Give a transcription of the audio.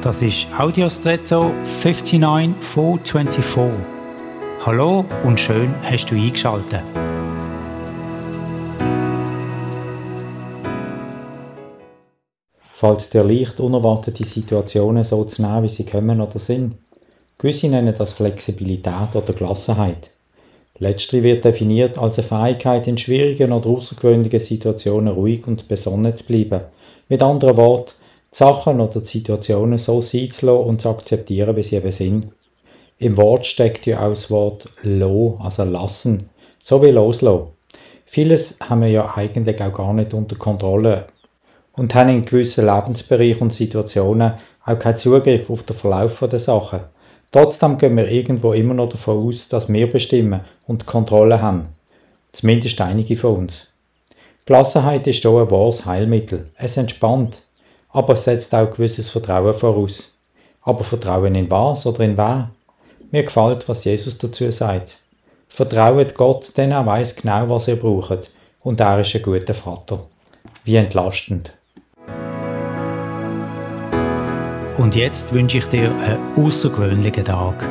Das ist Audiostretto 59424. Hallo und schön hast du eingeschaltet. Falls dir leicht unerwartete Situationen so zu nehmen, wie sie kommen oder sind. Gewisse nennen das Flexibilität oder Gelassenheit. Letztere wird definiert als eine Fähigkeit, in schwierigen oder außergewöhnlichen Situationen ruhig und besonnen zu bleiben. Mit anderen Worten, Sachen oder die Situationen so sein zu lassen und zu akzeptieren, wie sie eben sind. Im Wort steckt ja auch das Wort lo, also lassen, so wie loslassen. Vieles haben wir ja eigentlich auch gar nicht unter Kontrolle und haben in gewissen Lebensbereichen und Situationen auch keinen Zugriff auf den Verlauf der Sachen. Trotzdem gehen wir irgendwo immer noch davon aus, dass wir bestimmen und Kontrolle haben. Zumindest einige von uns. Gelassenheit ist hier ein wahres Heilmittel. Es entspannt, aber es setzt auch gewisses Vertrauen voraus. Aber Vertrauen in was oder in wer? Mir gefällt, was Jesus dazu sagt. Vertraut Gott, denn er weiß genau, was ihr braucht, und er ist ein guter Vater. Wie entlastend. Und jetzt wünsche ich dir einen außergewöhnlichen Tag.